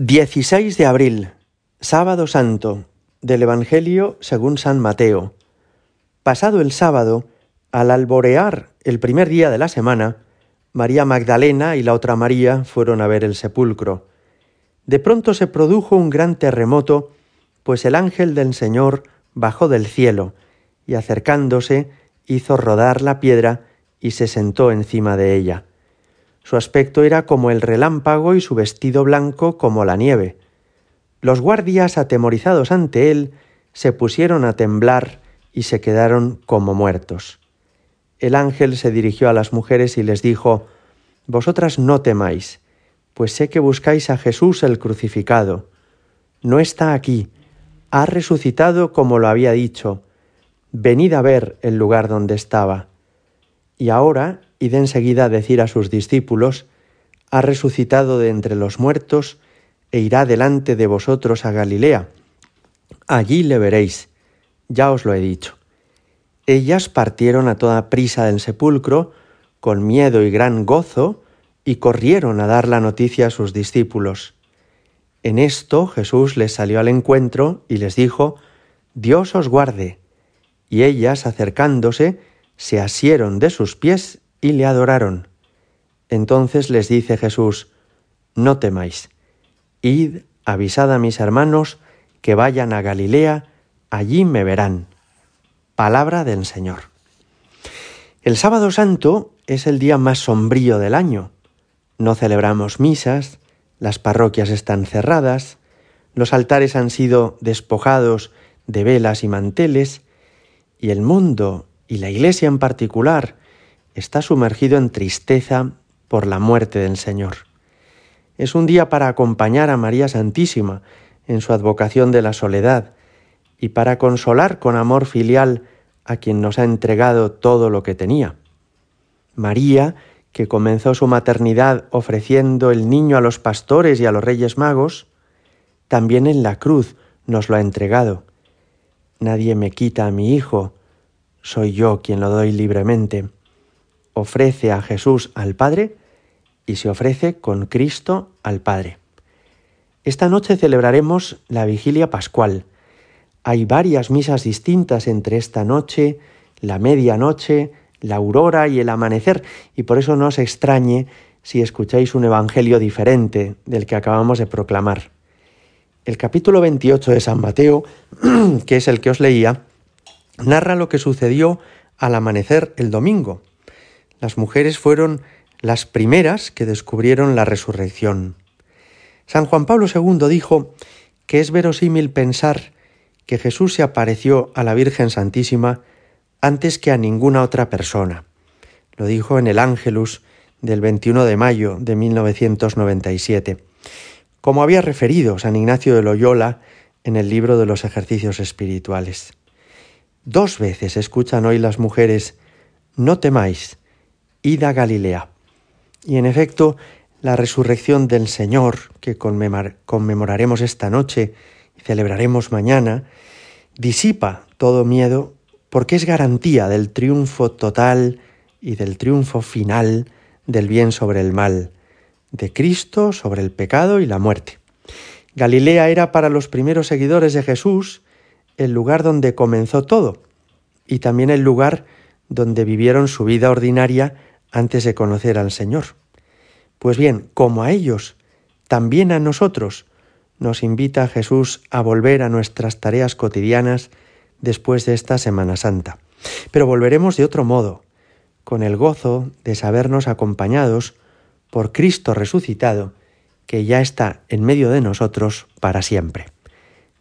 16 de abril, sábado santo, del Evangelio según San Mateo. Pasado el sábado, al alborear el primer día de la semana, María Magdalena y la otra María fueron a ver el sepulcro. De pronto se produjo un gran terremoto, pues el ángel del Señor bajó del cielo y acercándose hizo rodar la piedra y se sentó encima de ella. Su aspecto era como el relámpago y su vestido blanco como la nieve. Los guardias, atemorizados ante él, se pusieron a temblar y se quedaron como muertos. El ángel se dirigió a las mujeres y les dijo, Vosotras no temáis, pues sé que buscáis a Jesús el crucificado. No está aquí, ha resucitado como lo había dicho. Venid a ver el lugar donde estaba. Y ahora y de enseguida decir a sus discípulos, ha resucitado de entre los muertos e irá delante de vosotros a Galilea. Allí le veréis, ya os lo he dicho. Ellas partieron a toda prisa del sepulcro, con miedo y gran gozo, y corrieron a dar la noticia a sus discípulos. En esto Jesús les salió al encuentro y les dijo, Dios os guarde. Y ellas, acercándose, se asieron de sus pies y le adoraron. Entonces les dice Jesús, no temáis, id, avisad a mis hermanos que vayan a Galilea, allí me verán. Palabra del Señor. El sábado santo es el día más sombrío del año. No celebramos misas, las parroquias están cerradas, los altares han sido despojados de velas y manteles, y el mundo, y la Iglesia en particular, está sumergido en tristeza por la muerte del Señor. Es un día para acompañar a María Santísima en su advocación de la soledad y para consolar con amor filial a quien nos ha entregado todo lo que tenía. María, que comenzó su maternidad ofreciendo el niño a los pastores y a los reyes magos, también en la cruz nos lo ha entregado. Nadie me quita a mi hijo, soy yo quien lo doy libremente ofrece a Jesús al Padre y se ofrece con Cristo al Padre. Esta noche celebraremos la vigilia pascual. Hay varias misas distintas entre esta noche, la medianoche, la aurora y el amanecer, y por eso no os extrañe si escucháis un evangelio diferente del que acabamos de proclamar. El capítulo 28 de San Mateo, que es el que os leía, narra lo que sucedió al amanecer el domingo, las mujeres fueron las primeras que descubrieron la resurrección. San Juan Pablo II dijo que es verosímil pensar que Jesús se apareció a la Virgen Santísima antes que a ninguna otra persona. Lo dijo en el Ángelus del 21 de mayo de 1997, como había referido San Ignacio de Loyola en el libro de los ejercicios espirituales. Dos veces escuchan hoy las mujeres, no temáis, id a Galilea. Y en efecto, la resurrección del Señor, que conmemoraremos esta noche y celebraremos mañana, disipa todo miedo porque es garantía del triunfo total y del triunfo final del bien sobre el mal, de Cristo sobre el pecado y la muerte. Galilea era para los primeros seguidores de Jesús el lugar donde comenzó todo y también el lugar donde vivieron su vida ordinaria antes de conocer al Señor. Pues bien, como a ellos, también a nosotros nos invita Jesús a volver a nuestras tareas cotidianas después de esta Semana Santa. Pero volveremos de otro modo, con el gozo de sabernos acompañados por Cristo resucitado, que ya está en medio de nosotros para siempre.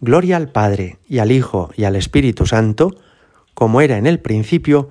Gloria al Padre y al Hijo y al Espíritu Santo, como era en el principio,